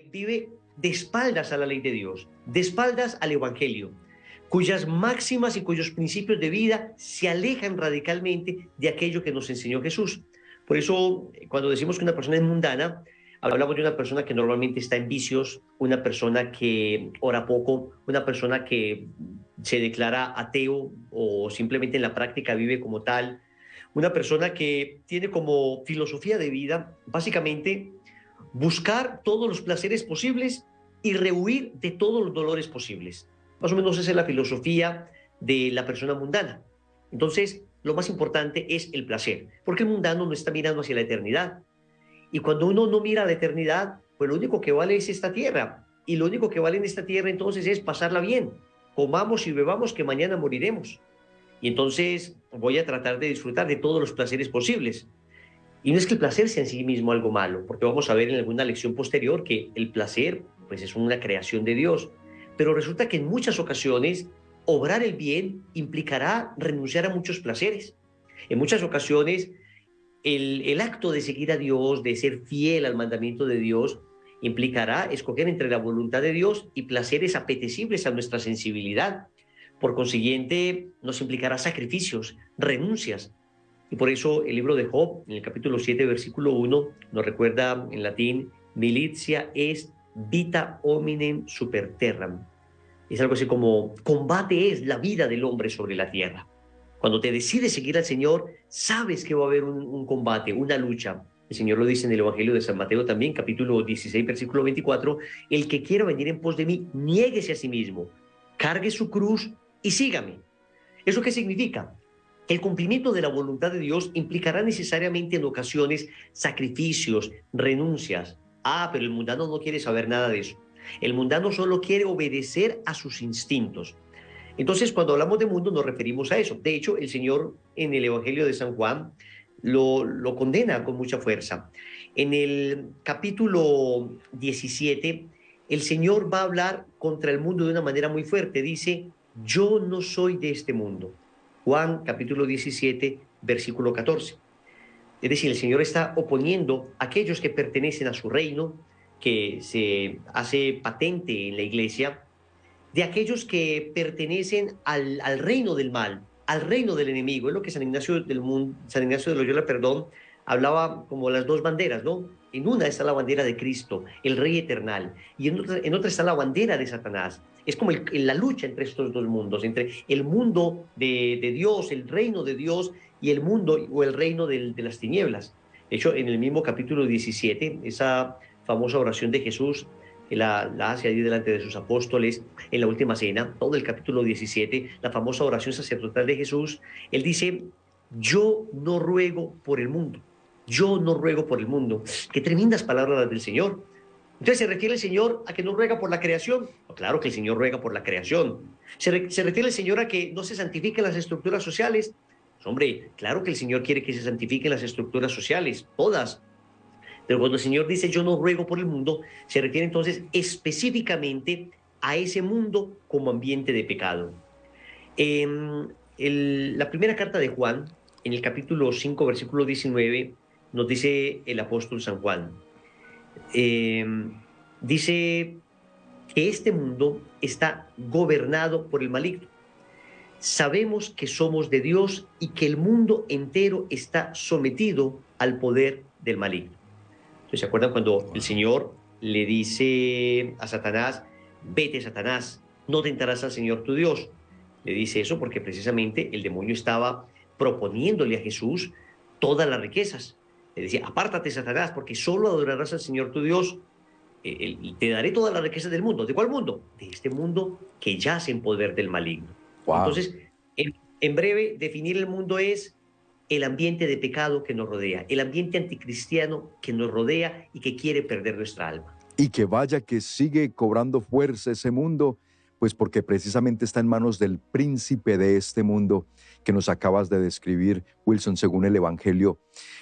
vive de espaldas a la ley de Dios, de espaldas al Evangelio, cuyas máximas y cuyos principios de vida se alejan radicalmente de aquello que nos enseñó Jesús. Por eso, cuando decimos que una persona es mundana, hablamos de una persona que normalmente está en vicios, una persona que ora poco, una persona que se declara ateo o simplemente en la práctica vive como tal, una persona que tiene como filosofía de vida básicamente buscar todos los placeres posibles y rehuir de todos los dolores posibles. Más o menos esa es la filosofía de la persona mundana. Entonces, lo más importante es el placer, porque el mundano no está mirando hacia la eternidad. Y cuando uno no mira a la eternidad, pues lo único que vale es esta tierra. Y lo único que vale en esta tierra entonces es pasarla bien. Comamos y bebamos que mañana moriremos. Y entonces voy a tratar de disfrutar de todos los placeres posibles. Y no es que el placer sea en sí mismo algo malo, porque vamos a ver en alguna lección posterior que el placer pues es una creación de Dios, pero resulta que en muchas ocasiones obrar el bien implicará renunciar a muchos placeres. En muchas ocasiones el, el acto de seguir a Dios, de ser fiel al mandamiento de Dios, implicará escoger entre la voluntad de Dios y placeres apetecibles a nuestra sensibilidad. Por consiguiente, nos implicará sacrificios, renuncias, y por eso el libro de Job, en el capítulo 7, versículo 1, nos recuerda en latín, militia est vita hominem super terram. Es algo así como, combate es la vida del hombre sobre la tierra. Cuando te decides seguir al Señor, sabes que va a haber un, combate, una lucha. El Señor lo dice en el Evangelio de San Mateo también, capítulo 16, versículo 24, el que quiera venir en pos de mí, niéguese a sí mismo, cargue su cruz y sígame. ¿Eso qué significa? El cumplimiento de la voluntad de Dios implicará necesariamente en ocasiones sacrificios, renuncias. Ah, pero el mundano no quiere saber nada de eso. El mundano solo quiere obedecer a sus instintos. Entonces, cuando hablamos de mundo nos referimos a eso. De hecho, el Señor en el Evangelio de San Juan lo, lo condena con mucha fuerza. En el capítulo 17, el Señor va a hablar contra el mundo de una manera muy fuerte. Dice, yo no soy de este mundo Juan capítulo 17, versículo 14. Es decir, el Señor está oponiendo a aquellos que pertenecen a su reino, que se hace patente en la iglesia, de aquellos que pertenecen al, al reino del mal, al reino del enemigo. Es lo que San Ignacio, del mundo, San Ignacio de Loyola, perdón, hablaba como las dos banderas, ¿no? En una está la bandera de Cristo, el Rey eternal, y en otra, está la bandera de Satanás. Es como la lucha entre estos dos mundos, entre el mundo de, Dios, el reino de Dios, y el mundo o el reino de, las tinieblas. De hecho, en el mismo capítulo 17, esa famosa oración de Jesús, que la, la hace allí delante de sus apóstoles en la última cena, todo el capítulo 17, la famosa oración sacerdotal de Jesús, él dice, yo no ruego por el mundo, yo no ruego por el mundo. Qué tremendas palabras del Señor. Entonces se refiere el Señor a que no ruega por la creación. Claro que el Señor ruega por la creación. Se, refiere el Señor a que no se santifiquen las estructuras sociales. Pues, hombre, claro que el Señor quiere que se santifiquen las estructuras sociales, todas. Pero cuando el Señor dice yo no ruego por el mundo, se refiere entonces específicamente a ese mundo como ambiente de pecado. En la primera carta de Juan, en el capítulo 5, versículo 19, nos dice el apóstol San Juan. Eh, dice que este mundo está gobernado por el maligno. Sabemos que somos de Dios y que el mundo entero está sometido al poder del maligno. ¿Se acuerdan cuando el Señor le dice a Satanás, vete Satanás, no tentarás al Señor tu Dios? Le dice eso porque precisamente el demonio estaba proponiéndole a Jesús todas las riquezas, le decía, apártate, Satanás, porque solo adorarás al Señor tu Dios eh, y te daré toda la riqueza del mundo. ¿De cuál mundo? De este mundo que yace en poder del maligno. Entonces, en, breve, definir el mundo es el ambiente de pecado que nos rodea, el ambiente anticristiano que nos rodea y que quiere perder nuestra alma. Y que vaya que sigue cobrando fuerza ese mundo, pues porque precisamente está en manos del príncipe de este mundo que nos acabas de describir, Wilson, según el Evangelio.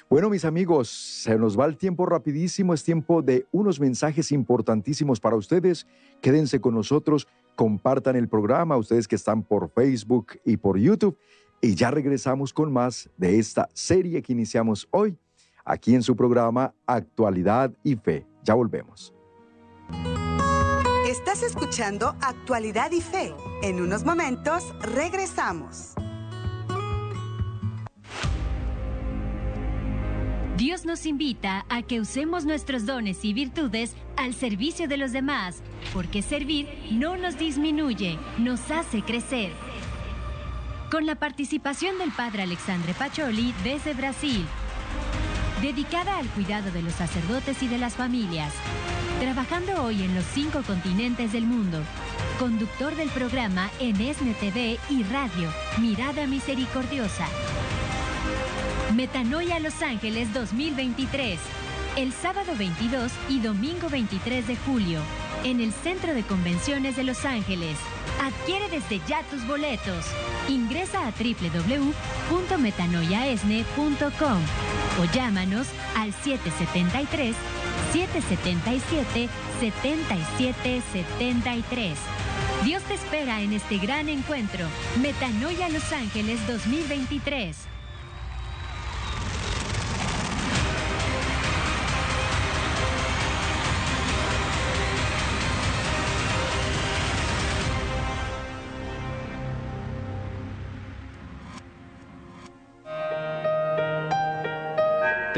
Bueno, mis amigos, se nos va el tiempo rapidísimo, es tiempo de unos mensajes importantísimos para ustedes. Quédense con nosotros, compartan el programa, ustedes que están por Facebook y por YouTube, y ya regresamos con más de esta serie que iniciamos hoy, aquí en su programa Actualidad y Fe. Ya volvemos. Estás escuchando Actualidad y Fe. En unos momentos regresamos. Dios nos invita a que usemos nuestros dones y virtudes al servicio de los demás, porque servir no nos disminuye, nos hace crecer. Con la participación del Padre Alexandre Pacholi desde Brasil, dedicada al cuidado de los sacerdotes y de las familias, trabajando hoy en los cinco continentes del mundo, conductor del programa en ESNE TV y Radio, Mirada Misericordiosa. Metanoia Los Ángeles 2023. El sábado 22 y domingo 23 de julio. En el Centro de Convenciones de Los Ángeles. Adquiere desde ya tus boletos. Ingresa a www.metanoiaesne.com o llámanos al 773 777 7773. Dios te espera en este gran encuentro. Metanoia Los Ángeles 2023.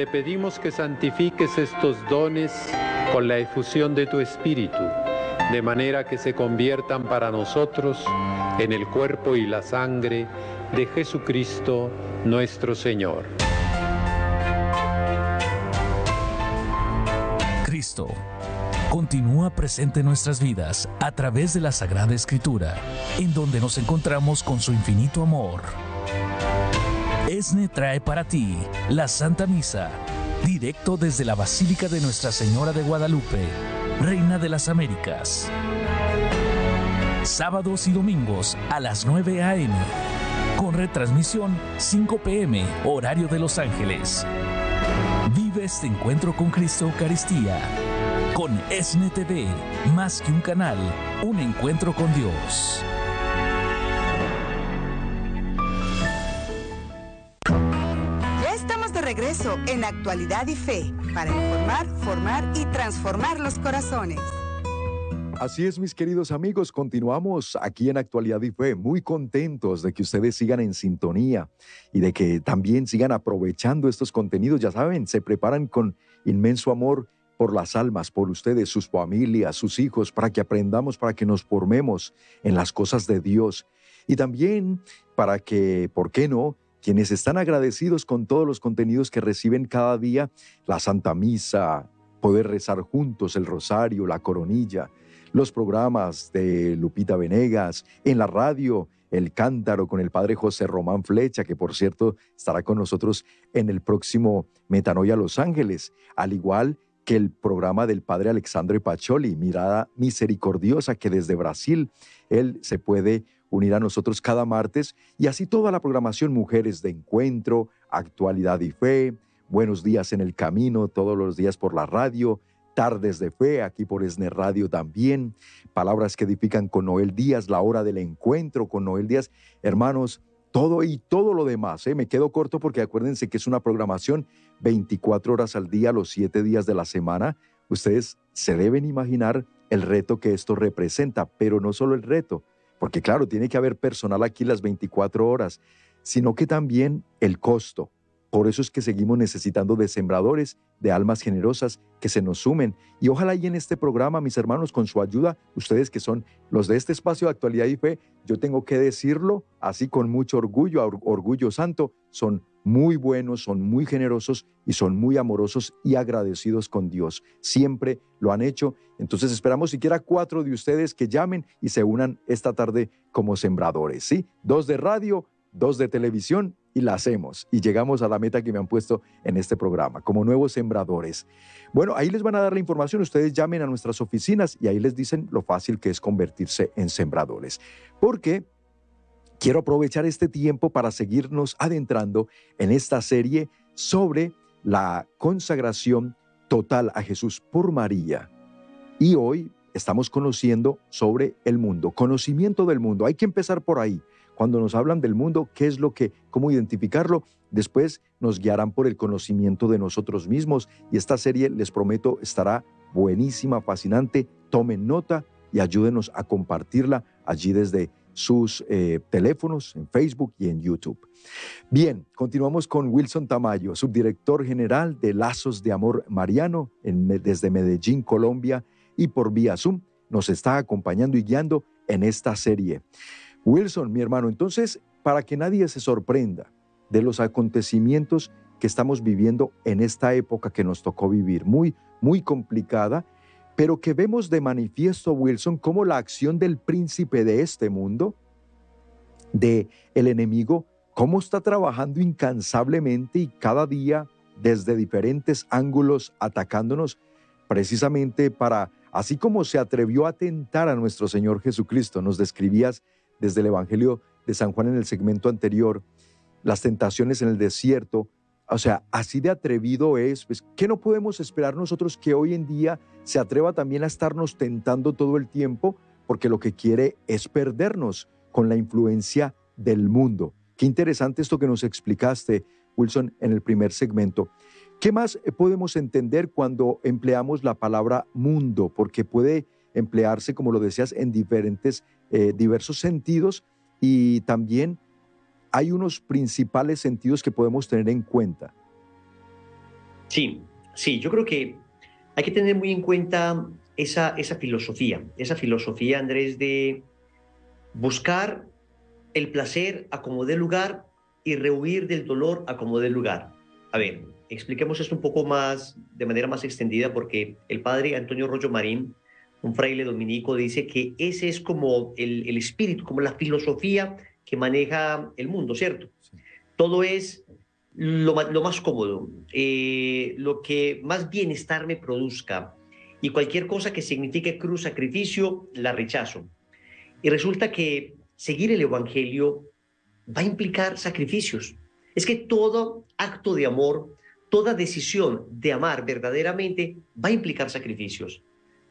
Te pedimos que santifiques estos dones con la efusión de tu Espíritu, de manera que se conviertan para nosotros en el cuerpo y la sangre de Jesucristo nuestro Señor. Cristo continúa presente en nuestras vidas a través de la Sagrada Escritura, en donde nos encontramos con su infinito amor ESNE trae para ti la Santa Misa, directo desde la Basílica de Nuestra Señora de Guadalupe, Reina de las Américas. Sábados y domingos a las 9 a.m. Con retransmisión 5 p.m. horario de Los Ángeles. Vive este encuentro con Cristo Eucaristía. Con ESNE TV, más que un canal, un encuentro con Dios. Regreso en Actualidad y Fe para informar, formar y transformar los corazones. Así es, mis queridos amigos, continuamos aquí en Actualidad y Fe, muy contentos de que ustedes sigan en sintonía y de que también sigan aprovechando estos contenidos. Ya saben, se preparan con inmenso amor por las almas, por ustedes, sus familias, sus hijos, para que aprendamos, para que nos formemos en las cosas de Dios y también para que, ¿por qué no?, quienes están agradecidos con todos los contenidos que reciben cada día, la Santa Misa, poder rezar juntos el rosario, la coronilla, los programas de Lupita Venegas, en la radio, el cántaro con el padre José Román Flecha, que por cierto estará con nosotros en el próximo Metanoia Los Ángeles, al igual que el programa del padre Alexandre Pacholi, Mirada Misericordiosa, que desde Brasil él se puede unir a nosotros cada martes y así toda la programación Mujeres de Encuentro, Actualidad y Fe, Buenos Días en el Camino, todos los días por la radio, Tardes de Fe, aquí por Esne Radio también, Palabras que edifican con Noel Díaz, la hora del encuentro con Noel Díaz. Hermanos, todo y todo lo demás. ¿eh? Me quedo corto porque acuérdense que es una programación 24 horas al día, los 7 días de la semana. Ustedes se deben imaginar el reto que esto representa, pero no solo el reto, porque claro, tiene que haber personal aquí las 24 horas, sino que también el costo. Por eso es que seguimos necesitando de sembradores, de almas generosas que se nos sumen. Y ojalá y en este programa, mis hermanos, con su ayuda, ustedes que son los de este espacio de actualidad y fe, yo tengo que decirlo así con mucho orgullo, orgullo santo, son muy buenos, son muy generosos y son muy amorosos y agradecidos con Dios. Siempre lo han hecho. Entonces esperamos siquiera cuatro de ustedes que llamen y se unan esta tarde como sembradores. ¿sí? Dos de radio, dos de televisión y la hacemos. Y llegamos a la meta que me han puesto en este programa, como nuevos sembradores. Bueno, ahí les van a dar la información. Ustedes llamen a nuestras oficinas y ahí les dicen lo fácil que es convertirse en sembradores. Porque Quiero aprovechar este tiempo para seguirnos adentrando en esta serie sobre la consagración total a Jesús por María. Y hoy estamos conociendo sobre el mundo, conocimiento del mundo. Hay que empezar por ahí. Cuando nos hablan del mundo, ¿qué es lo que, cómo identificarlo? Después nos guiarán por el conocimiento de nosotros mismos y esta serie, les prometo, estará buenísima, fascinante. Tomen nota y ayúdenos a compartirla allí desde sus eh, teléfonos en Facebook y en YouTube. Bien, continuamos con Wilson Tamayo, subdirector general de Lazos de Amor Mariano desde Medellín, Colombia, y por vía Zoom nos está acompañando y guiando en esta serie. Wilson, mi hermano, entonces, para que nadie se sorprenda de los acontecimientos que estamos viviendo en esta época que nos tocó vivir, muy, muy complicada, pero que vemos de manifiesto, Wilson, como la acción del príncipe de este mundo, de el enemigo, cómo está trabajando incansablemente y cada día desde diferentes ángulos atacándonos precisamente para, así como se atrevió a tentar a nuestro Señor Jesucristo, nos describías desde el Evangelio de San Juan en el segmento anterior, las tentaciones en el desierto, o sea, así de atrevido es, pues, ¿qué no podemos esperar nosotros que hoy en día se atreva también a estarnos tentando todo el tiempo? Porque lo que quiere es perdernos con la influencia del mundo. Qué interesante esto que nos explicaste, Wilson, en el primer segmento. ¿Qué más podemos entender cuando empleamos la palabra mundo? Porque puede emplearse, como lo decías, en diferentes, eh, diversos sentidos y también hay unos principales sentidos que podemos tener en cuenta. Sí, sí, yo creo que hay que tener muy en cuenta esa, esa filosofía, esa filosofía, Andrés, de buscar el placer a como dé lugar y rehuir del dolor a como dé lugar. A ver, expliquemos esto un poco más, de manera más extendida, porque el padre Antonio Rollo Marín, un fraile dominico, dice que ese es como el, el espíritu, como la filosofía que maneja el mundo, ¿cierto? Todo es lo, más cómodo, eh, lo que más bienestar me produzca y cualquier cosa que signifique cruz, sacrificio, la rechazo. Y resulta que seguir el Evangelio va a implicar sacrificios. Es que todo acto de amor, toda decisión de amar verdaderamente va a implicar sacrificios.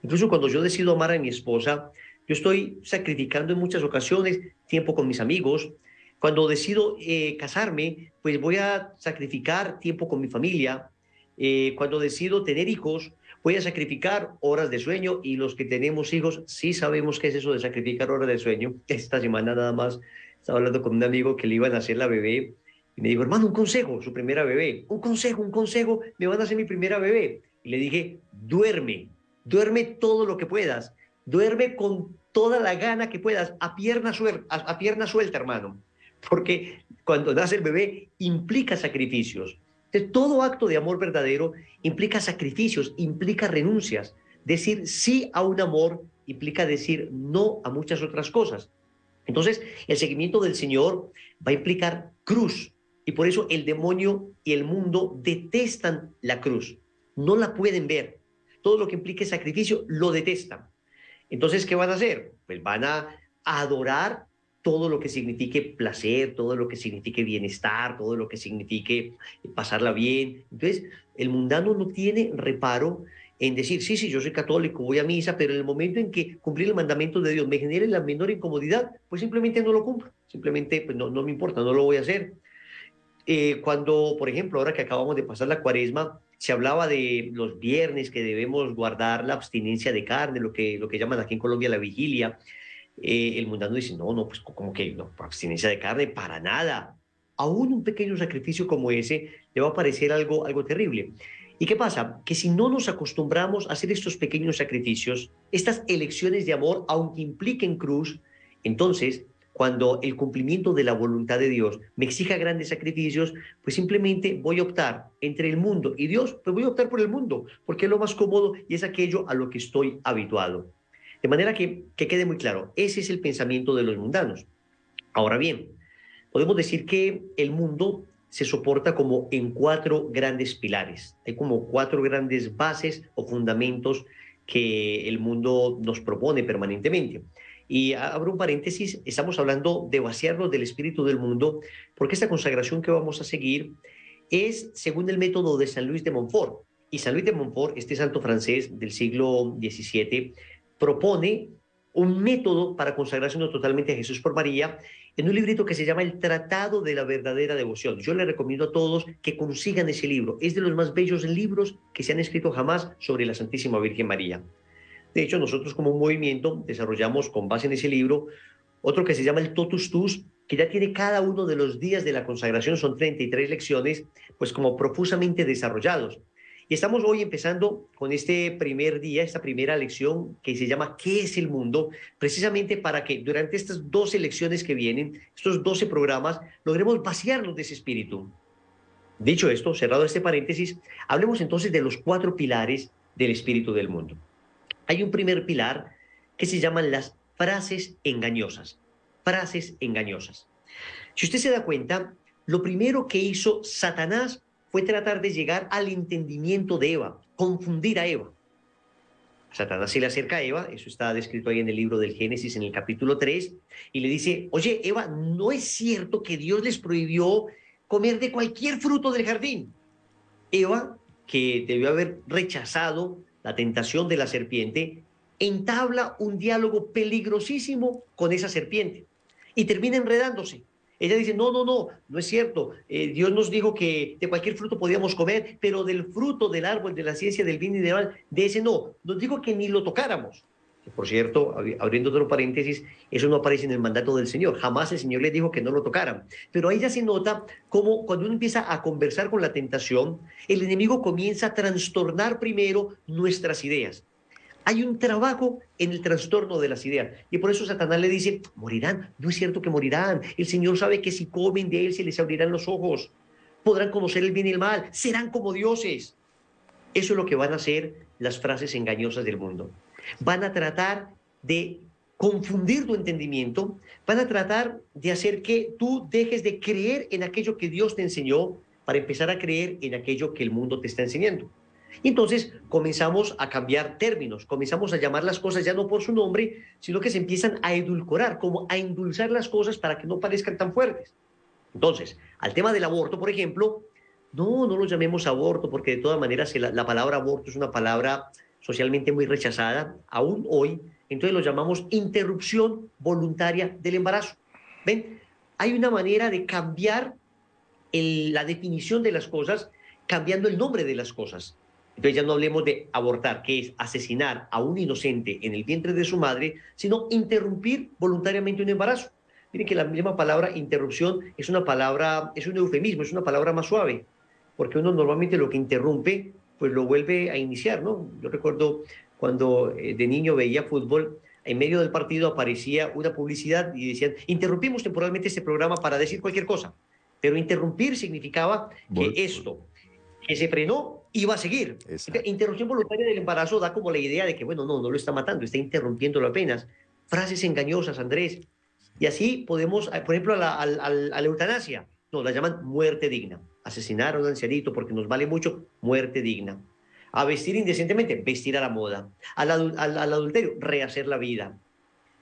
Incluso cuando yo decido amar a mi esposa, yo estoy sacrificando en muchas ocasiones tiempo con mis amigos. Cuando decido eh, casarme, pues voy a sacrificar tiempo con mi familia. Eh, cuando decido tener hijos, voy a sacrificar horas de sueño y los que tenemos hijos sí sabemos qué es eso de sacrificar horas de sueño. Esta semana nada más estaba hablando con un amigo que le iban a hacer la bebé y me dijo, hermano, un consejo, su primera bebé, un consejo, un consejo, me van a hacer mi primera bebé. Y le dije, duerme, duerme todo lo que puedas Duerme con toda la gana que puedas, a pierna, a, pierna suelta, hermano. Porque cuando nace el bebé implica sacrificios. todo acto de amor verdadero implica sacrificios, implica renuncias. Decir sí a un amor implica decir no a muchas otras cosas. Entonces, el seguimiento del Señor va a implicar cruz. Y por eso el demonio y el mundo detestan la cruz. No la pueden ver. Todo lo que implique sacrificio lo detestan. Entonces, ¿qué van a hacer? Pues van a adorar todo lo que signifique placer, todo lo que signifique bienestar, todo lo que signifique pasarla bien. Entonces, el mundano no tiene reparo en decir, sí, sí, yo soy católico, voy a misa, pero en el momento en que cumplir el mandamiento de Dios me genere la menor incomodidad, pues simplemente no lo cumplo, simplemente pues no, no me importa, no lo voy a hacer. Eh, cuando, por ejemplo, ahora que acabamos de pasar la cuaresma, se hablaba de los viernes que debemos guardar la abstinencia de carne, lo que, lo que llaman aquí en Colombia la vigilia. Eh, el mundano dice, no, no, pues como que no, abstinencia de carne, para nada. Aún un pequeño sacrificio como ese le va a parecer algo, algo terrible. ¿Y qué pasa? Que si no nos acostumbramos a hacer estos pequeños sacrificios, estas elecciones de amor, aunque impliquen cruz, entonces cuando el cumplimiento de la voluntad de Dios me exija grandes sacrificios, pues simplemente voy a optar entre el mundo y Dios, pues voy a optar por el mundo, porque es lo más cómodo y es aquello a lo que estoy habituado. De manera que, que quede muy claro, ese es el pensamiento de los mundanos. Ahora bien, podemos decir que el mundo se soporta como en cuatro grandes pilares. Hay como cuatro grandes bases o fundamentos que el mundo nos propone permanentemente. Y abro un paréntesis, estamos hablando de vaciarnos del espíritu del mundo, porque esta consagración que vamos a seguir es según el método de San Luis de Montfort. Y San Luis de Montfort, este santo francés del siglo XVII, propone un método para consagrarse totalmente a Jesús por María en un librito que se llama El Tratado de la Verdadera Devoción. Yo le recomiendo a todos que consigan ese libro. Es de los más bellos libros que se han escrito jamás sobre la Santísima Virgen María. De hecho, nosotros como un movimiento desarrollamos con base en ese libro otro que se llama el Totus Tus, que ya tiene cada uno de los días de la consagración, son 33 lecciones, pues como profusamente desarrollados. Y estamos hoy empezando con este primer día, esta primera lección que se llama ¿Qué es el mundo? Precisamente para que durante estas 12 lecciones que vienen, estos 12 programas, logremos vaciarnos de ese espíritu. Dicho esto, cerrado este paréntesis, hablemos entonces de los cuatro pilares del espíritu del mundo. Hay un primer pilar que se llaman las frases engañosas. Frases engañosas. Si usted se da cuenta, lo primero que hizo Satanás fue tratar de llegar al entendimiento de Eva, confundir a Eva. Satanás se le acerca a Eva, eso está descrito ahí en el libro del Génesis en el capítulo 3, y le dice, oye, Eva, ¿no es cierto que Dios les prohibió comer de cualquier fruto del jardín? Eva, que debió haber rechazado la tentación de la serpiente, entabla un diálogo peligrosísimo con esa serpiente y termina enredándose. Ella dice, no, no, no, no es cierto. Eh, Dios nos dijo que de cualquier fruto podíamos comer, pero del fruto del árbol de la ciencia del bien y del mal, de ese no. Nos dijo que ni lo tocáramos. Por cierto, abriendo otro paréntesis, eso no aparece en el mandato del Señor. Jamás el Señor le dijo que no lo tocaran. Pero ahí ya se nota cómo cuando uno empieza a conversar con la tentación, el enemigo comienza a trastornar primero nuestras ideas. Hay un trabajo en el trastorno de las ideas. Y por eso Satanás le dice, morirán. No es cierto que morirán. El Señor sabe que si comen de Él se les abrirán los ojos. Podrán conocer el bien y el mal. Serán como dioses. Eso es lo que van a hacer las frases engañosas del mundo. Van a tratar de confundir tu entendimiento. Van a tratar de hacer que tú dejes de creer en aquello que Dios te enseñó para empezar a creer en aquello que el mundo te está enseñando. Y entonces comenzamos a cambiar términos, comenzamos a llamar las cosas ya no por su nombre, sino que se empiezan a edulcorar, como a endulzar las cosas para que no parezcan tan fuertes. Entonces, al tema del aborto, por ejemplo, no, no lo llamemos aborto, porque de todas maneras la, la palabra aborto es una palabra socialmente muy rechazada, aún hoy, entonces lo llamamos interrupción voluntaria del embarazo. ¿Ven? Hay una manera de cambiar la definición de las cosas cambiando el nombre de las cosas. Entonces ya no hablemos de abortar, que es asesinar a un inocente en el vientre de su madre, sino interrumpir voluntariamente un embarazo. Miren que la misma palabra interrupción es una palabra, es un eufemismo, es una palabra más suave, porque uno normalmente lo que interrumpe, pues lo vuelve a iniciar, ¿no? Yo recuerdo cuando eh, de niño veía fútbol, en medio del partido aparecía una publicidad y decían, interrumpimos temporalmente este programa para decir cualquier cosa. Pero interrumpir significaba que esto, que se frenó, iba a seguir. Interrupción voluntaria del embarazo da como la idea de que, bueno, no, no lo está matando, está interrumpiéndolo apenas. Frases engañosas, Andrés. Y así podemos, eh, por ejemplo, a la, a la eutanasia, no, la llaman muerte digna. Asesinar a un ancianito porque nos vale mucho, muerte digna. A vestir indecentemente, vestir a la moda. Al, al, adulterio, rehacer la vida.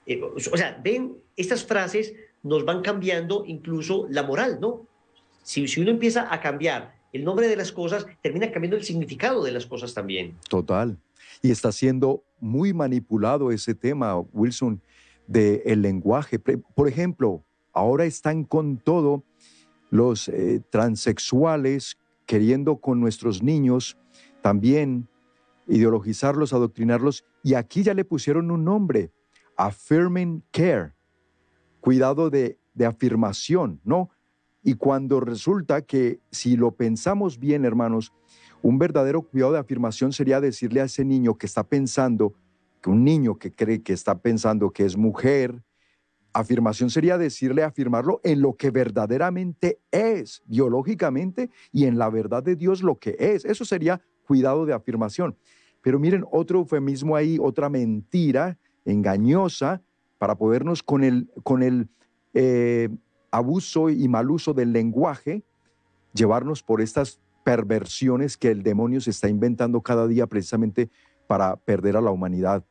Eh, o sea, ven, estas frases nos van cambiando incluso la moral, ¿no? Si, si uno empieza a cambiar el nombre de las cosas, termina cambiando el significado de las cosas también. Total. Y está siendo muy manipulado ese tema, Wilson, del el lenguaje. Por ejemplo, ahora están con todo los eh, transexuales queriendo con nuestros niños también ideologizarlos, adoctrinarlos, y aquí ya le pusieron un nombre, affirming care, cuidado de, de afirmación, ¿no? Y cuando resulta que si lo pensamos bien, hermanos, un verdadero cuidado de afirmación sería decirle a ese niño que está pensando, que un niño que cree que está pensando que es mujer, afirmación sería decirle afirmarlo en lo que verdaderamente es, biológicamente, y en la verdad de Dios lo que es. Eso sería cuidado de afirmación. Pero miren, otro eufemismo ahí, otra mentira engañosa para podernos con el, con el eh, abuso y mal uso del lenguaje, llevarnos por estas perversiones que el demonio se está inventando cada día precisamente para perder a la humanidad,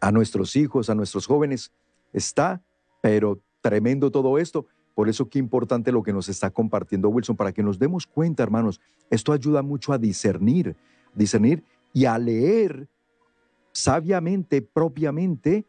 a nuestros hijos, a nuestros jóvenes. Está, pero tremendo todo esto. Por eso qué importante lo que nos está compartiendo Wilson, para que nos demos cuenta, hermanos. Esto ayuda mucho a discernir, discernir y a leer sabiamente, propiamente,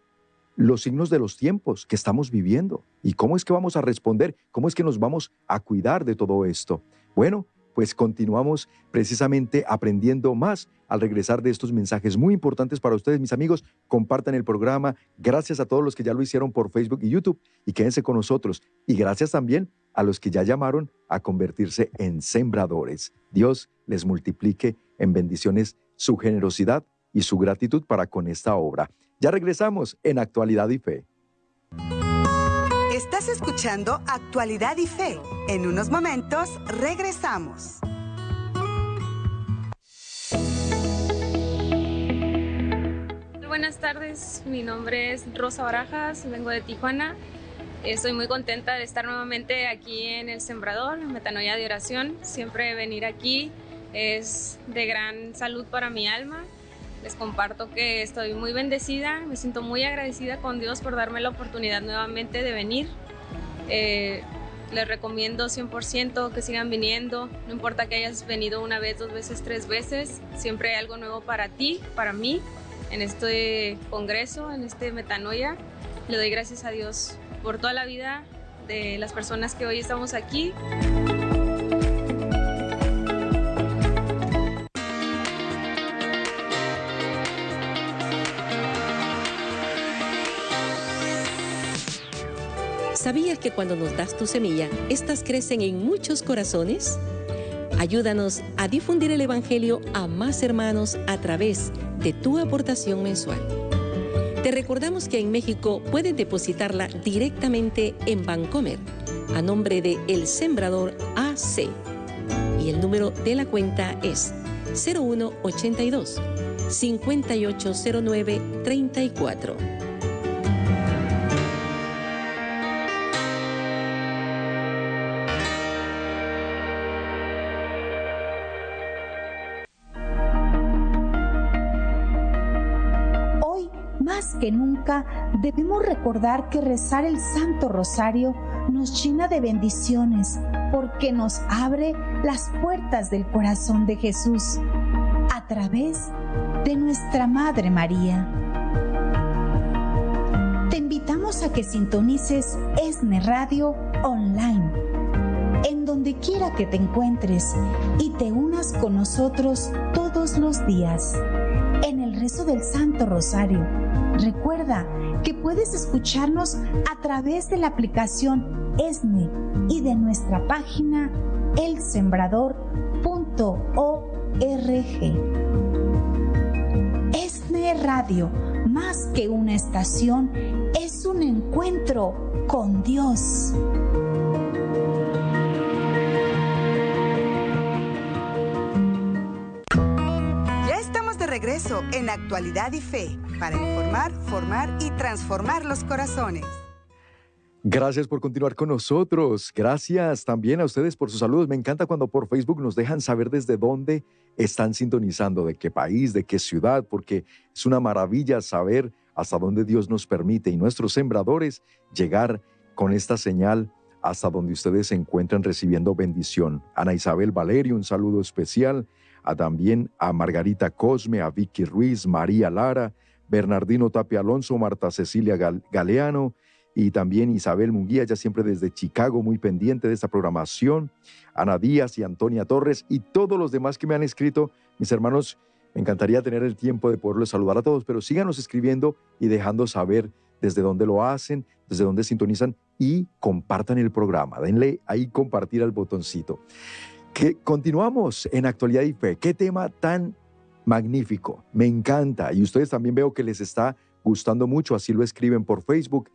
los signos de los tiempos que estamos viviendo y cómo es que vamos a responder, cómo es que nos vamos a cuidar de todo esto. Bueno, pues continuamos precisamente aprendiendo más al regresar de estos mensajes muy importantes para ustedes, mis amigos. Compartan el programa. Gracias a todos los que ya lo hicieron por Facebook y YouTube y quédense con nosotros. Y gracias también a los que ya llamaron a convertirse en sembradores. Dios les multiplique en bendiciones su generosidad y su gratitud para con esta obra. Ya regresamos en Actualidad y Fe. Escuchando Actualidad y Fe. En unos momentos regresamos. Buenas tardes, mi nombre es Rosa Barajas, vengo de Tijuana. Estoy muy contenta de estar nuevamente aquí en El Sembrador, en Metanoia de Oración. Siempre venir aquí es de gran salud para mi alma. Les comparto que estoy muy bendecida, me siento muy agradecida con Dios por darme la oportunidad nuevamente de venir. Eh, les recomiendo 100% que sigan viniendo, no importa que hayas venido una vez, dos veces, tres veces, siempre hay algo nuevo para ti, para mí, en este congreso, en este metanoia. Le doy gracias a Dios por toda la vida de las personas que hoy estamos aquí. ¿Sabías que cuando nos das tu semilla, estas crecen en muchos corazones? Ayúdanos a difundir el Evangelio a más hermanos a través de tu aportación mensual. Te recordamos que en México puedes depositarla directamente en Bancomer a nombre de El Sembrador AC. Y el número de la cuenta es 0182 5809 34. Que nunca debemos recordar que rezar el Santo Rosario nos llena de bendiciones porque nos abre las puertas del corazón de Jesús a través de nuestra Madre María. Te invitamos a que sintonices ESNE Radio online, en donde quiera que te encuentres y te unas con nosotros todos los días en el rezo del Santo Rosario Recuerda que puedes escucharnos a través de la aplicación ESNE y de nuestra página elsembrador.org. ESNE Radio, más que una estación, es un encuentro con Dios. regreso en Actualidad y Fe para informar, formar y transformar los corazones. Gracias por continuar con nosotros. Gracias también a ustedes por sus saludos. Me encanta cuando por Facebook nos dejan saber desde dónde están sintonizando, de qué país, de qué ciudad, porque es una maravilla saber hasta dónde Dios nos permite y nuestros sembradores llegar con esta señal hasta donde ustedes se encuentran recibiendo bendición. Ana Isabel Valerio, un saludo especial a también a Margarita Cosme, a Vicky Ruiz, María Lara, Bernardino Tapia Alonso, Marta Cecilia Galeano y también Isabel Munguía, ya siempre desde Chicago, muy pendiente de esta programación, Ana Díaz y Antonia Torres y todos los demás que me han escrito, mis hermanos, me encantaría tener el tiempo de poderlos saludar a todos, pero síganos escribiendo y dejando saber desde dónde lo hacen, desde dónde sintonizan y compartan el programa. Denle ahí compartir al botoncito. Que continuamos en Actualidad y Fe. Qué tema tan magnífico. Me encanta. Y ustedes también veo que les está gustando mucho. Así lo escriben por Facebook.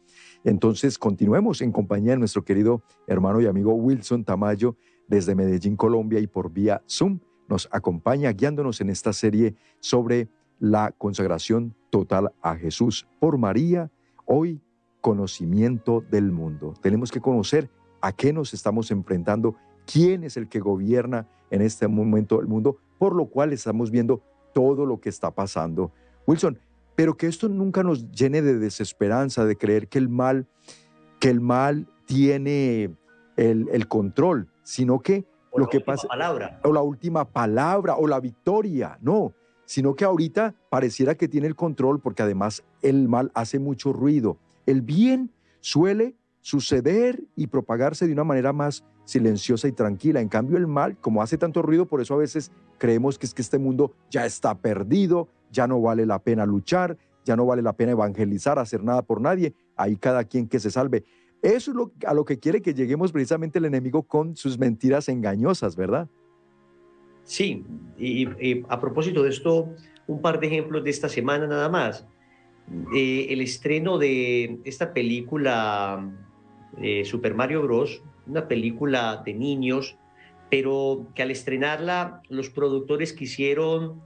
Entonces, continuemos en compañía de nuestro querido hermano y amigo Wilson Tamayo desde Medellín, Colombia, y por vía Zoom nos acompaña guiándonos en esta serie sobre la consagración total a Jesús por María. Hoy, conocimiento del mundo. Tenemos que conocer a qué nos estamos enfrentando quién es el que gobierna en este momento el mundo, por lo cual estamos viendo todo lo que está pasando. Wilson, pero que esto nunca nos llene de desesperanza, de creer que el mal, que el mal tiene el, control, sino que lo que pasa palabra. o la última palabra o la victoria, no, sino que ahorita pareciera que tiene el control porque además el mal hace mucho ruido. El bien suele suceder y propagarse de una manera más silenciosa y tranquila. En cambio, el mal, como hace tanto ruido, por eso a veces creemos que es que este mundo ya está perdido, ya no vale la pena luchar, ya no vale la pena evangelizar, hacer nada por nadie, ahí cada quien que se salve. Eso es lo, a lo que quiere que lleguemos precisamente el enemigo con sus mentiras engañosas, ¿verdad? Sí, y, a propósito de esto, un par de ejemplos de esta semana nada más. Eh, el estreno de esta película eh, Super Mario Bros., una película de niños, pero que al estrenarla los productores quisieron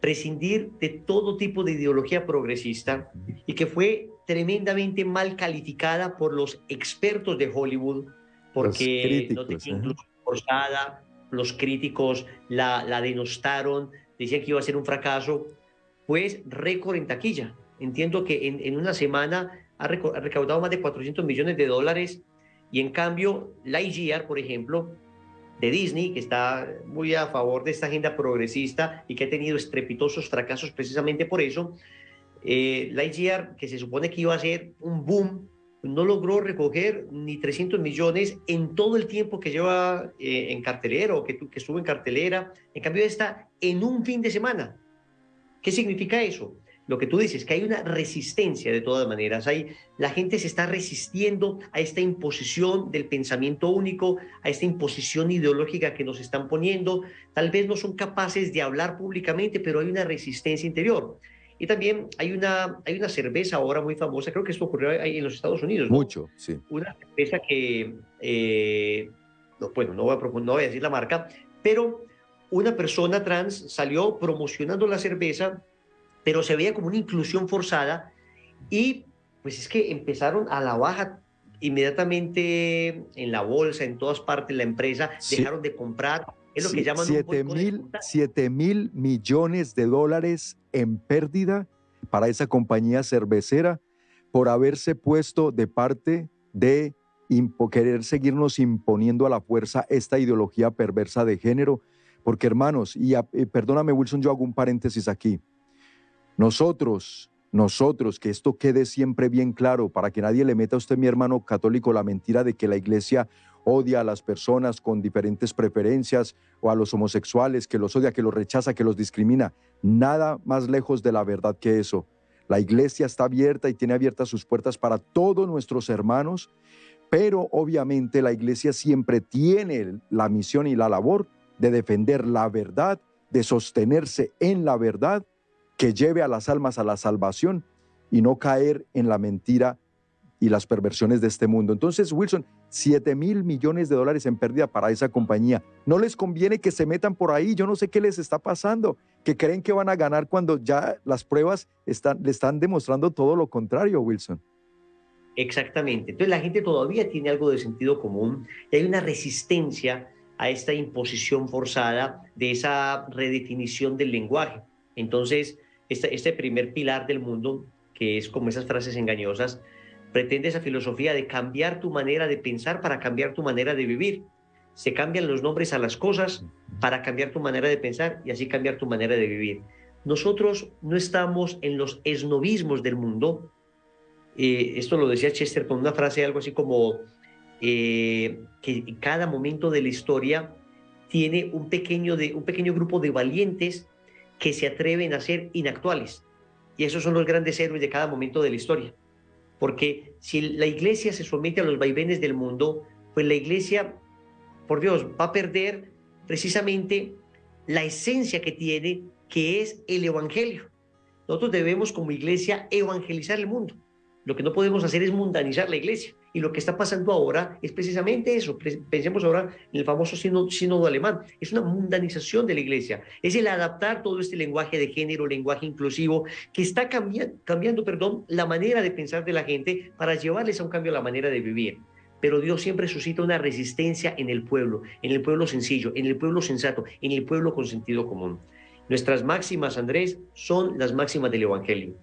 prescindir de todo tipo de ideología progresista y que fue tremendamente mal calificada por los expertos de Hollywood, porque no tenía incluso forzada, los críticos la, la denostaron, decían que iba a ser un fracaso, pues récord en taquilla. Entiendo que en, en una semana ha, recaudado más de 400 millones de dólares y en cambio Lightyear, por ejemplo, de Disney, que está muy a favor de esta agenda progresista y que ha tenido estrepitosos fracasos precisamente por eso. Eh, Lightyear, que se supone que iba a ser un boom, no logró recoger ni 300 millones en todo el tiempo que lleva eh, en cartelera o que, que estuvo en cartelera. En cambio, está en un fin de semana. ¿Qué significa eso? Lo que tú dices, que hay una resistencia de todas maneras, hay, la gente se está resistiendo a esta imposición del pensamiento único, a esta imposición ideológica que nos están poniendo, tal vez no son capaces de hablar públicamente, pero hay una resistencia interior. Y también hay una, hay una cerveza ahora muy famosa, creo que esto ocurrió ahí en los Estados Unidos. Mucho, sí. Una cerveza que, eh, no, bueno, no voy, a, no voy a decir la marca, pero una persona trans salió promocionando la cerveza pero se veía como una inclusión forzada y pues es que empezaron a la baja inmediatamente en la bolsa, en todas partes la empresa, dejaron de comprar, es lo que llaman 7 mil, 7 mil millones de dólares en pérdida para esa compañía cervecera por haberse puesto de parte de querer seguirnos imponiendo a la fuerza esta ideología perversa de género. Porque hermanos, y perdóname Wilson, yo hago un paréntesis aquí. Nosotros, nosotros, que esto quede siempre bien claro, para que nadie le meta a usted, mi hermano católico, la mentira de que la iglesia odia a las personas con diferentes preferencias o a los homosexuales, que los odia, que los rechaza, que los discrimina. Nada más lejos de la verdad que eso. La iglesia está abierta y tiene abiertas sus puertas para todos nuestros hermanos, pero obviamente la iglesia siempre tiene la misión y la labor de defender la verdad, de sostenerse en la verdad que lleve a las almas a la salvación y no caer en la mentira y las perversiones de este mundo. Entonces, Wilson, 7 mil millones de dólares en pérdida para esa compañía. No les conviene que se metan por ahí. Yo no sé qué les está pasando, que creen que van a ganar cuando ya las pruebas están, le están demostrando todo lo contrario, Wilson. Exactamente. Entonces la gente todavía tiene algo de sentido común y hay una resistencia a esta imposición forzada de esa redefinición del lenguaje. Entonces, este, primer pilar del mundo, que es como esas frases engañosas, pretende esa filosofía de cambiar tu manera de pensar para cambiar tu manera de vivir. Se cambian los nombres a las cosas para cambiar tu manera de pensar y así cambiar tu manera de vivir. Nosotros no estamos en los esnovismos del mundo. Eh, esto lo decía Chester con una frase algo así como eh, que cada momento de la historia tiene un pequeño, de, un pequeño grupo de valientes que se atreven a ser inactuales. Y esos son los grandes héroes de cada momento de la historia. Porque si la iglesia se somete a los vaivenes del mundo, pues la iglesia, por Dios, va a perder precisamente la esencia que tiene, que es el Evangelio. Nosotros debemos como iglesia evangelizar el mundo. Lo que no podemos hacer es mundanizar la iglesia. Y lo que está pasando ahora es precisamente eso. Pensemos ahora en el famoso sínodo, alemán. Es una mundanización de la iglesia. Es el adaptar todo este lenguaje de género, lenguaje inclusivo, que está cambiando, cambiando perdón, la manera de pensar de la gente para llevarles a un cambio a la manera de vivir. Pero Dios siempre suscita una resistencia en el pueblo, en el pueblo sencillo, en el pueblo sensato, en el pueblo con sentido común. Nuestras máximas, Andrés, son las máximas del Evangelio.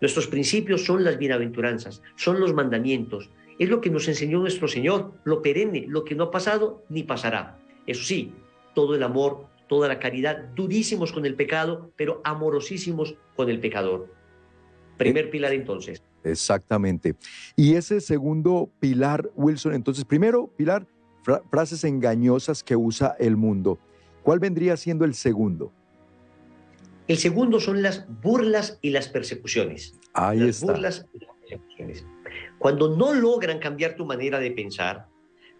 Nuestros principios son las bienaventuranzas, son los mandamientos, es lo que nos enseñó nuestro Señor, lo perenne, lo que no ha pasado ni pasará. Eso sí, todo el amor, toda la caridad, durísimos con el pecado, pero amorosísimos con el pecador. Primer pilar entonces. Exactamente. Y ese segundo pilar, Wilson, entonces, primero, pilar, frases engañosas que usa el mundo. ¿Cuál vendría siendo el segundo? El segundo son las burlas y las persecuciones. Ahí las está. burlas y las persecuciones. Cuando no logran cambiar tu manera de pensar,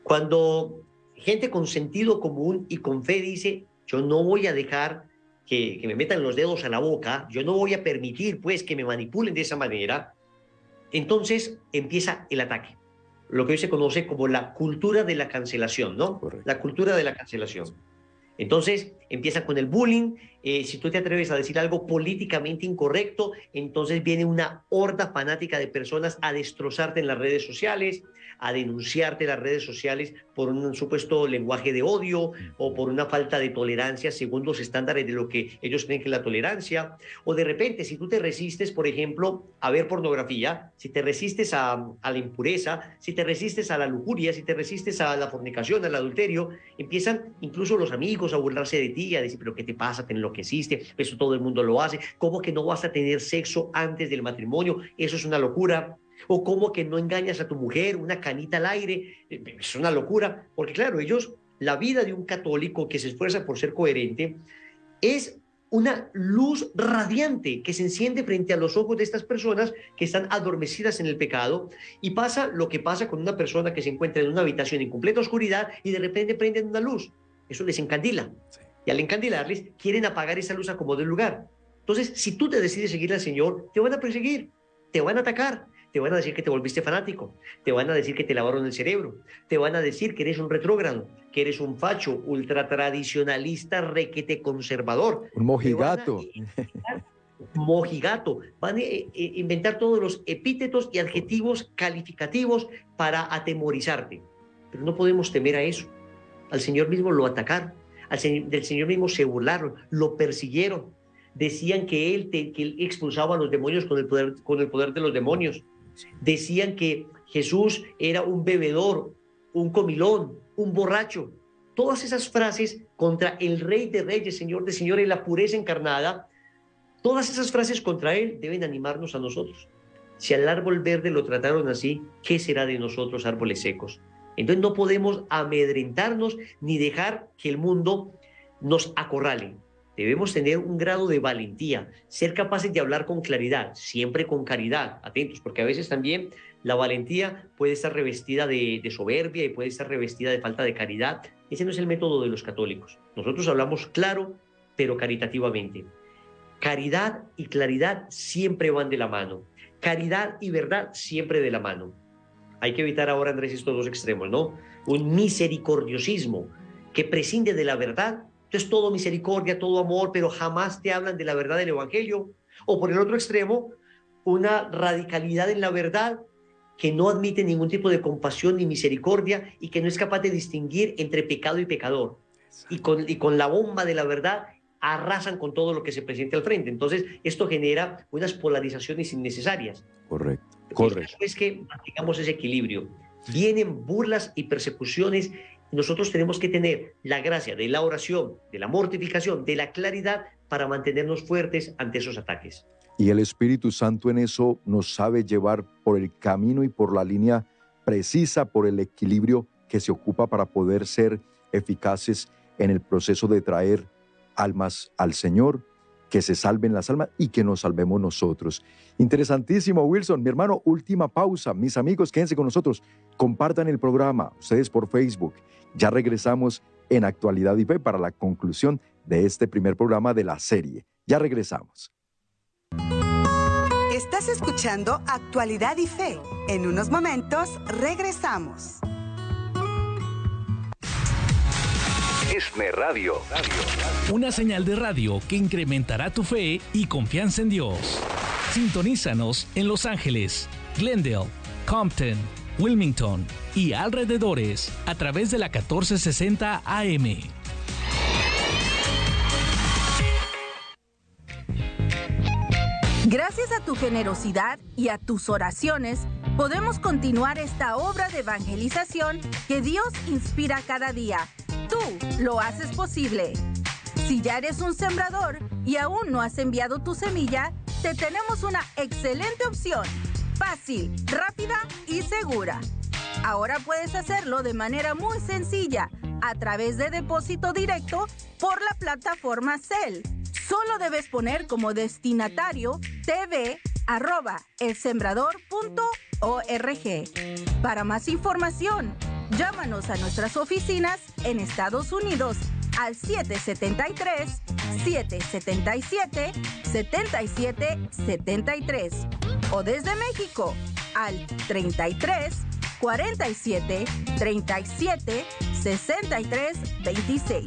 cuando gente con sentido común y con fe dice, yo no voy a dejar que, que, me metan los dedos a la boca, yo no voy a permitir pues que me manipulen de esa manera, entonces empieza el ataque. Lo que hoy se conoce como la cultura de la cancelación, ¿no? Correcto. La cultura de la cancelación. Entonces empieza con el bullying, eh, si tú te atreves a decir algo políticamente incorrecto, entonces viene una horda fanática de personas a destrozarte en las redes sociales, a denunciarte en las redes sociales por un supuesto lenguaje de odio o por una falta de tolerancia según los estándares de lo que ellos creen que es la tolerancia. O de repente, si tú te resistes, por ejemplo, a ver pornografía, si te resistes a, a la impureza, si te resistes a la lujuria, si te resistes a la fornicación, al adulterio, empiezan incluso los amigos a burlarse de ti, a decir, pero ¿qué te pasa? Te enloqueciste, eso todo el mundo lo hace, ¿cómo que no vas a tener sexo antes del matrimonio? Eso es una locura. O cómo que no engañas a tu mujer, una canita al aire, es una locura, porque claro, ellos, la vida de un católico que se esfuerza por ser coherente, es una luz radiante que se enciende frente a los ojos de estas personas que están adormecidas en el pecado y pasa lo que pasa con una persona que se encuentra en una habitación en completa oscuridad y de repente prenden una luz. Eso les encandila. Sí. Y al encandilarles, quieren apagar esa luz a como del lugar. Entonces, si tú te decides seguir al Señor, te van a perseguir, te van a atacar, te van a decir que te volviste fanático, te van a decir que te lavaron el cerebro, te van a decir que eres un retrógrado, que eres un facho, ultratradicionalista, requete conservador. Un mojigato. Mojigato. Van a eh, inventar todos los epítetos y adjetivos calificativos para atemorizarte. Pero no podemos temer a eso. Al Señor mismo lo atacaron, al señor, del Señor mismo se burlaron, lo persiguieron. Decían que él, te, que él expulsaba a los demonios con el, poder, con el poder de los demonios. Decían que Jesús era un bebedor, un comilón, un borracho. Todas esas frases contra el Rey de Reyes, Señor de Señores, la pureza encarnada, todas esas frases contra Él deben animarnos a nosotros. Si al árbol verde lo trataron así, ¿qué será de nosotros árboles secos? Entonces no podemos amedrentarnos ni dejar que el mundo nos acorrale. Debemos tener un grado de valentía, ser capaces de hablar con claridad, siempre con caridad, atentos, porque a veces también la valentía puede estar revestida de, soberbia y puede estar revestida de falta de caridad. Ese no es el método de los católicos. Nosotros hablamos claro, pero caritativamente. Caridad y claridad siempre van de la mano. Caridad y verdad siempre de la mano. Hay que evitar ahora, Andrés, estos dos extremos, ¿no? Un misericordiosismo que prescinde de la verdad. Entonces, todo misericordia, todo amor, pero jamás te hablan de la verdad del Evangelio. O por el otro extremo, una radicalidad en la verdad que no admite ningún tipo de compasión ni misericordia y que no es capaz de distinguir entre pecado y pecador. Y con, y con la bomba de la verdad arrasan con todo lo que se presente al frente. Entonces, esto genera unas polarizaciones innecesarias. Correcto. Correcto. Es que mantengamos ese equilibrio. Vienen burlas y persecuciones. Nosotros tenemos que tener la gracia de la oración, de la mortificación, de la claridad para mantenernos fuertes ante esos ataques. Y el Espíritu Santo en eso nos sabe llevar por el camino y por la línea precisa, por el equilibrio que se ocupa para poder ser eficaces en el proceso de traer almas al Señor, que se salven las almas y que nos salvemos nosotros. Interesantísimo, Wilson. Mi hermano, última pausa. Mis amigos, quédense con nosotros. Compartan el programa, ustedes por Facebook. Ya regresamos en Actualidad y Fe para la conclusión de este primer programa de la serie. Ya regresamos. Estás escuchando Actualidad y Fe. En unos momentos regresamos. ESNE Radio. Una señal de radio que incrementará tu fe y confianza en Dios. Sintonízanos en Los Ángeles, Glendale, Compton, Wilmington y alrededores a través de la 1460 AM. Gracias a tu generosidad y a tus oraciones, podemos continuar esta obra de evangelización que Dios inspira cada día. Tú lo haces posible. Si ya eres un sembrador y aún no has enviado tu semilla, te te tenemos una excelente opción. Fácil, rápida y segura. Ahora puedes hacerlo de manera muy sencilla a través de depósito directo por la plataforma Cell. Solo debes poner como destinatario tv arroba Para más información, llámanos a nuestras oficinas en Estados Unidos al 773 777 7773 o desde México al 33 47 37 63 26.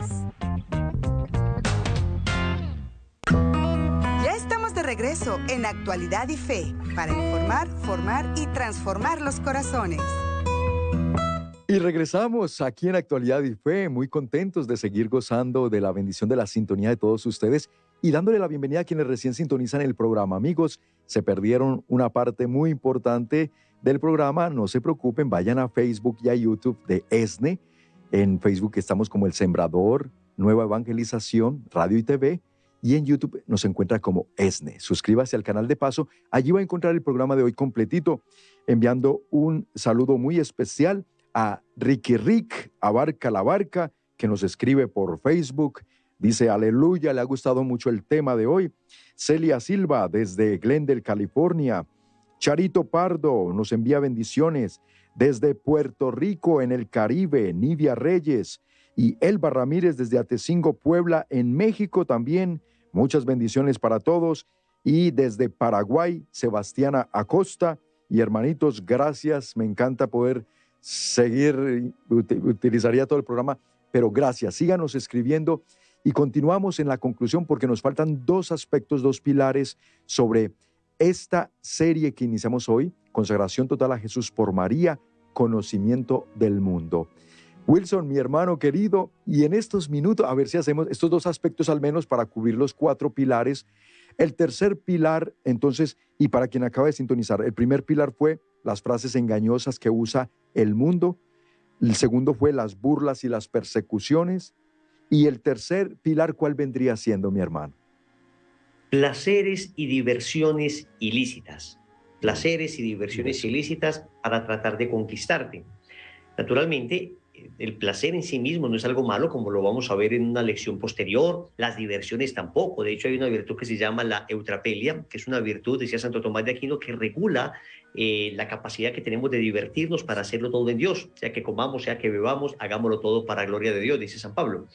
Ya estamos de regreso en Actualidad y Fe para informar, formar y transformar los corazones. Y regresamos aquí en Actualidad y Fe, muy contentos de seguir gozando de la bendición de la sintonía de todos ustedes y dándole la bienvenida a quienes recién sintonizan el programa. Amigos, se perdieron una parte muy importante del programa, no se preocupen, vayan a Facebook y a YouTube de ESNE. En Facebook estamos como El Sembrador, Nueva Evangelización, Radio y TV. Y en YouTube nos encuentra como ESNE. Suscríbase al canal de paso. Allí va a encontrar el programa de hoy completito, enviando un saludo muy especial a Ricky Rick, Abarca la Barca, que nos escribe por Facebook. Dice, aleluya, le ha gustado mucho el tema de hoy. Celia Silva, desde Glendale, California. Charito Pardo nos envía bendiciones. Desde Puerto Rico, en el Caribe, Nivia Reyes. Y Elba Ramírez, desde Atecingo, Puebla, en México también. Muchas bendiciones para todos. Y desde Paraguay, Sebastiana Acosta. Y hermanitos, gracias. Me encanta poder seguir, utilizaría todo el programa, pero gracias, síganos escribiendo y continuamos en la conclusión porque nos faltan dos aspectos, dos pilares sobre esta serie que iniciamos hoy, consagración total a Jesús por María, conocimiento del mundo. Wilson, mi hermano querido, y en estos minutos, a ver si hacemos estos dos aspectos al menos para cubrir los cuatro pilares. El tercer pilar, entonces, y para quien acaba de sintonizar, el primer pilar fue las frases engañosas que usa el mundo. El segundo fue las burlas y las persecuciones. Y el tercer pilar, ¿cuál vendría siendo, mi hermano? Placeres y diversiones ilícitas. Placeres y diversiones ilícitas para tratar de conquistarte. Naturalmente, el placer en sí mismo no es algo malo, como lo vamos a ver en una lección posterior, las diversiones tampoco. De hecho, hay una virtud que se llama la eutrapelia, que es una virtud, decía Santo Tomás de Aquino, que regula eh, la capacidad que tenemos de divertirnos para hacerlo todo en Dios, sea que comamos, sea que bebamos, hagámoslo todo para gloria de Dios, dice San Pablo.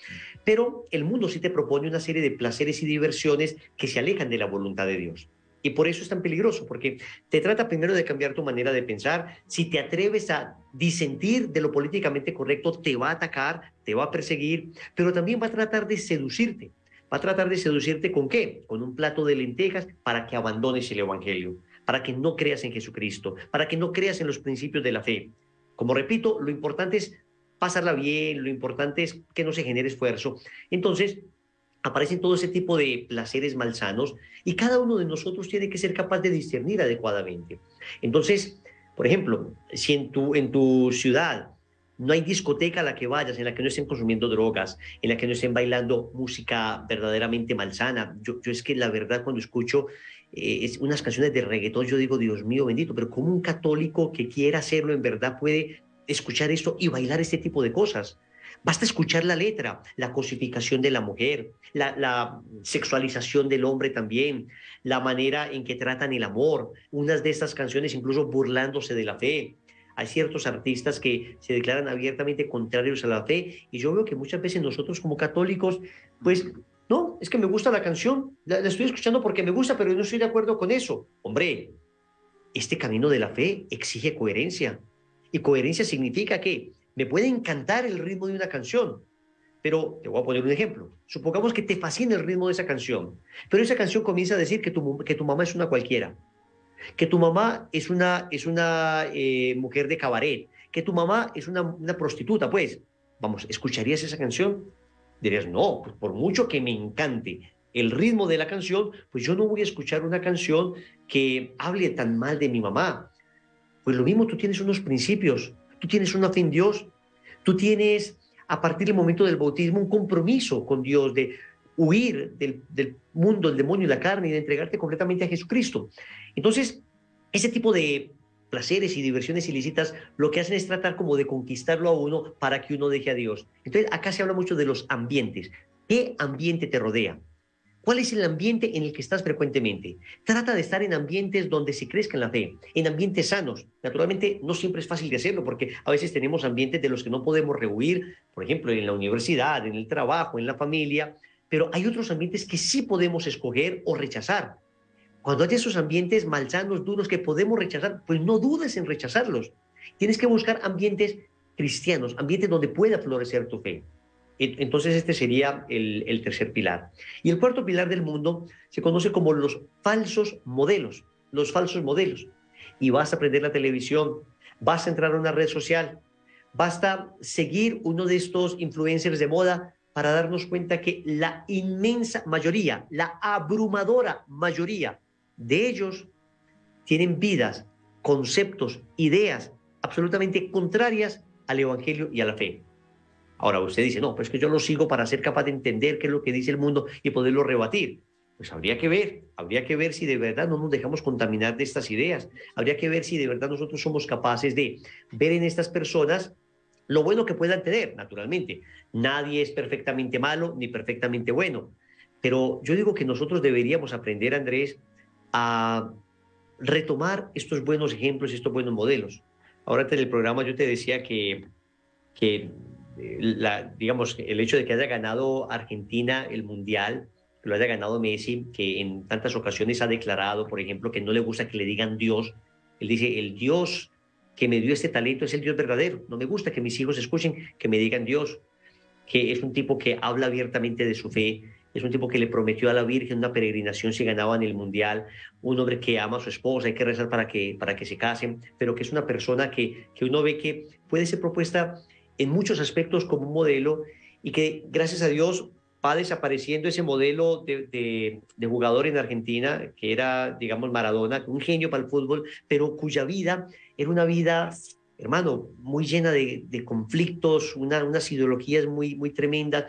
Pero el mundo sí te propone una serie de placeres y diversiones que se alejan de la voluntad de Dios. Y por eso es tan peligroso, porque te trata primero de cambiar tu manera de pensar. Si te atreves a disentir de lo políticamente correcto, te va a atacar, te va a perseguir, pero también va a tratar de seducirte. Va a tratar de seducirte con qué? Con un plato de lentejas para que abandones el Evangelio, para que no creas en Jesucristo, para que no creas en los principios de la fe. Como repito, lo importante es pasarla bien, lo importante es que no se genere esfuerzo. Entonces, aparecen todo ese tipo de placeres malsanos y cada uno de nosotros tiene que ser capaz de discernir adecuadamente. Entonces, por ejemplo, si en tu, en tu ciudad no hay discoteca a la que vayas en la que no estén consumiendo drogas, en la que no estén bailando música verdaderamente malsana, yo, yo es que la verdad cuando escucho eh, unas canciones de reggaetón, yo digo, Dios mío bendito, pero ¿cómo un católico que quiera hacerlo en verdad puede escuchar esto y bailar este tipo de cosas? Basta escuchar la letra, la cosificación de la mujer, la, sexualización del hombre también, la manera en que tratan el amor, unas de estas canciones incluso burlándose de la fe. Hay ciertos artistas que se declaran abiertamente contrarios a la fe y yo veo que muchas veces nosotros como católicos, pues no, es que me gusta la canción, la, estoy escuchando porque me gusta, pero no estoy de acuerdo con eso. Hombre, este camino de la fe exige coherencia. Y coherencia significa que me puede encantar el ritmo de una canción, pero te voy a poner un ejemplo. Supongamos que te fascina el ritmo de esa canción, pero esa canción comienza a decir que tu, que tu mamá es una cualquiera, que tu mamá es una, es una eh, mujer de cabaret, que tu mamá es una, una prostituta, pues, vamos, ¿escucharías esa canción? Dirías, no, pues por mucho que me encante el ritmo de la canción, pues yo no voy a escuchar una canción que hable tan mal de mi mamá. Pues lo mismo, tú tienes unos principios, Tú tienes una fe en Dios, tú tienes a partir del momento del bautismo un compromiso con Dios de huir del, del mundo, el demonio y la carne y de entregarte completamente a Jesucristo. Entonces, ese tipo de placeres y diversiones ilícitas lo que hacen es tratar como de conquistarlo a uno para que uno deje a Dios. Entonces, acá se habla mucho de los ambientes. ¿Qué ambiente te rodea? ¿Cuál es el ambiente en el que estás frecuentemente? Trata de estar en ambientes donde se crezca la fe, en ambientes sanos. Naturalmente, no siempre es fácil de hacerlo porque a veces tenemos ambientes de los que no podemos rehuir, por ejemplo, en la universidad, en el trabajo, en la familia, pero hay otros ambientes que sí podemos escoger o rechazar. Cuando hay esos ambientes malsanos, duros que podemos rechazar, pues no dudes en rechazarlos. Tienes que buscar ambientes cristianos, ambientes donde pueda florecer tu fe. Entonces este sería el, tercer pilar. Y el cuarto pilar del mundo se conoce como los falsos modelos, los falsos modelos. Y vas a aprender la televisión, vas a entrar a una red social, basta seguir uno de estos influencers de moda para darnos cuenta que la inmensa mayoría, la abrumadora mayoría de ellos tienen vidas, conceptos, ideas absolutamente contrarias al Evangelio y a la fe. Ahora usted dice, no, pues que yo lo sigo para ser capaz de entender qué es lo que dice el mundo y poderlo rebatir. Pues habría que ver, habría que ver si de verdad no nos dejamos contaminar de estas ideas. Habría que ver si de verdad nosotros somos capaces de ver en estas personas lo bueno que puedan tener, naturalmente. Nadie es perfectamente malo ni perfectamente bueno. Pero yo digo que nosotros deberíamos aprender, Andrés, a retomar estos buenos ejemplos, estos buenos modelos. Ahora en el programa yo te decía que, que digamos, el hecho de que haya ganado Argentina el Mundial, que lo haya ganado Messi, que en tantas ocasiones ha declarado, por ejemplo, que no le gusta que le digan Dios. Él dice, el Dios que me dio este talento es el Dios verdadero. No me gusta que mis hijos escuchen que me digan Dios, que es un tipo que habla abiertamente de su fe, es un tipo que le prometió a la Virgen una peregrinación si ganaban el Mundial, un hombre que ama a su esposa, hay que rezar para que, para que se casen, pero que es una persona que, que uno ve que puede ser propuesta en muchos aspectos como un modelo y que gracias a Dios va desapareciendo ese modelo de, jugador en Argentina, que era, digamos, Maradona, un genio para el fútbol, pero cuya vida era una vida, hermano, muy llena de, conflictos, unas ideologías muy, muy tremendas.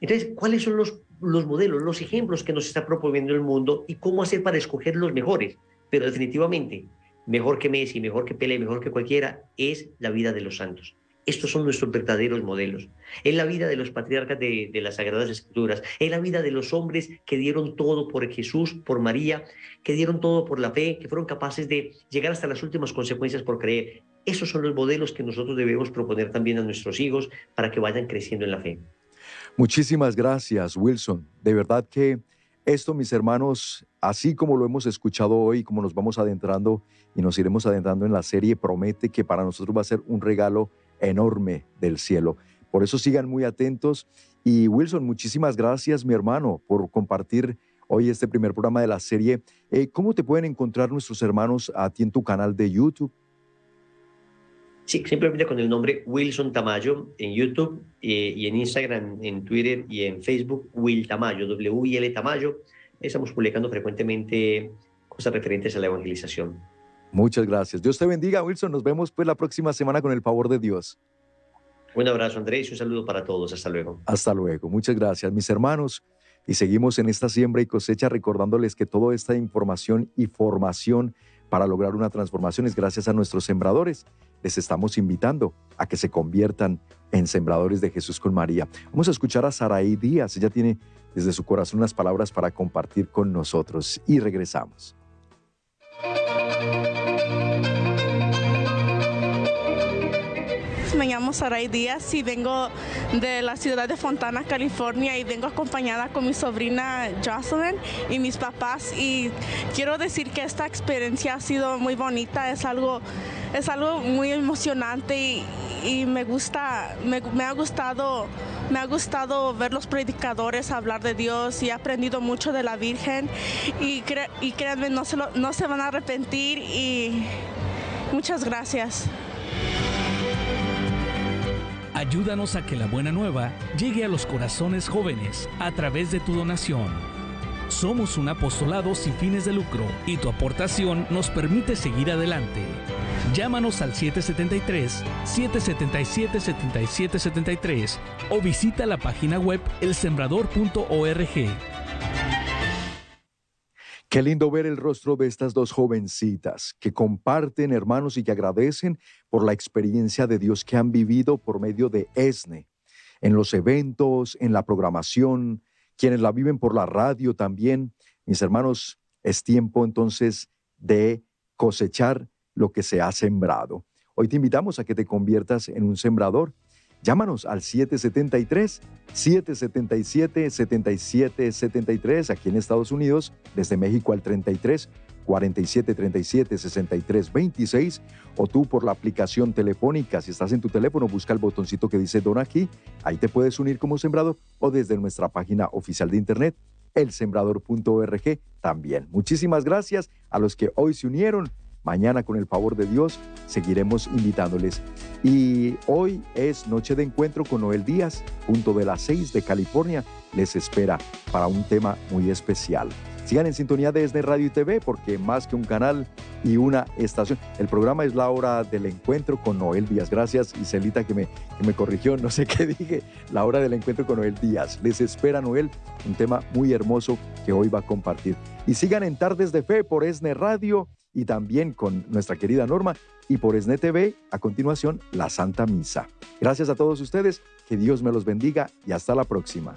Entonces, ¿cuáles son los, los modelos, los ejemplos que nos está proponiendo el mundo y cómo hacer para escoger los mejores? Pero definitivamente, mejor que Messi, mejor que Pele, mejor que cualquiera, es la vida de los santos. Estos son nuestros verdaderos modelos. En la vida de los patriarcas de, las Sagradas Escrituras, en la vida de los hombres que dieron todo por Jesús, por María, que dieron todo por la fe, que fueron capaces de llegar hasta las últimas consecuencias por creer. Esos son los modelos que nosotros debemos proponer también a nuestros hijos para que vayan creciendo en la fe. Muchísimas gracias, Wilson. De verdad que esto, mis hermanos, así como lo hemos escuchado hoy, como nos vamos adentrando y nos iremos adentrando en la serie, promete que para nosotros va a ser un regalo enorme del cielo. Por eso sigan muy atentos. Y Wilson, muchísimas gracias, mi hermano, por compartir hoy este primer programa de la serie. Eh, ¿Cómo te pueden encontrar nuestros hermanos a ti en tu canal de YouTube? Sí, simplemente con el nombre Wilson Tamayo en YouTube eh, y en Instagram, en Twitter y en Facebook, Will Tamayo, W-I-L Tamayo. Estamos publicando frecuentemente cosas referentes a la evangelización. Muchas gracias. Dios te bendiga, Wilson. Nos vemos pues la próxima semana con el favor de Dios. Un abrazo, Andrés, y un saludo para todos. Hasta luego. Hasta luego. Muchas gracias, mis hermanos. Y seguimos en esta siembra y cosecha recordándoles que toda esta información y formación para lograr una transformación es gracias a nuestros sembradores. Les estamos invitando a que se conviertan en sembradores de Jesús con María. Vamos a escuchar a Saraí Díaz. Ella tiene desde su corazón unas palabras para compartir con nosotros y regresamos. Me llamo Saray Díaz y vengo de la ciudad de Fontana, California y vengo acompañada con mi sobrina Jocelyn y mis papás y quiero decir que esta experiencia ha sido muy bonita, es algo, es algo muy emocionante y, me gusta, me, ha gustado me ha gustado ver los predicadores hablar de Dios y he aprendido mucho de la Virgen y, créanme, no se, no se van a arrepentir y muchas gracias. Ayúdanos a que la buena nueva llegue a los corazones jóvenes a través de tu donación. Somos un apostolado sin fines de lucro y tu aportación nos permite seguir adelante. Llámanos al 773-777-7773 o visita la página web elsembrador.org. Qué lindo ver el rostro de estas dos jovencitas que comparten, hermanos, y que agradecen por la experiencia de Dios que han vivido por medio de ESNE, en los eventos, en la programación, quienes la viven por la radio también. Mis hermanos, es tiempo entonces de cosechar lo que se ha sembrado. Hoy te invitamos a que te conviertas en un sembrador. Llámanos al 773-777-7773 aquí en Estados Unidos, desde México al 33 47 37 63 26 o tú por la aplicación telefónica. Si estás en tu teléfono, busca el botoncito que dice Don aquí. Ahí te puedes unir como sembrador o desde nuestra página oficial de internet, elsembrador.org también. Muchísimas gracias a los que hoy se unieron. Mañana, con el favor de Dios, seguiremos invitándoles. Y hoy es noche de encuentro con Noel Díaz, punto de las 6 de California. Les espera para un tema muy especial. Sigan en sintonía de ESNE Radio y TV porque más que un canal y una estación, el programa es la hora del encuentro con Noel Díaz. Gracias, Iselita, que me, que me corrigió, no sé qué dije, la hora del encuentro con Noel Díaz. Les espera Noel, un tema muy hermoso que hoy va a compartir. Y sigan en Tardes de Fe por ESNE Radio y también con nuestra querida Norma y por ESNE TV, a continuación, la Santa Misa. Gracias a todos ustedes, que Dios me los bendiga y hasta la próxima.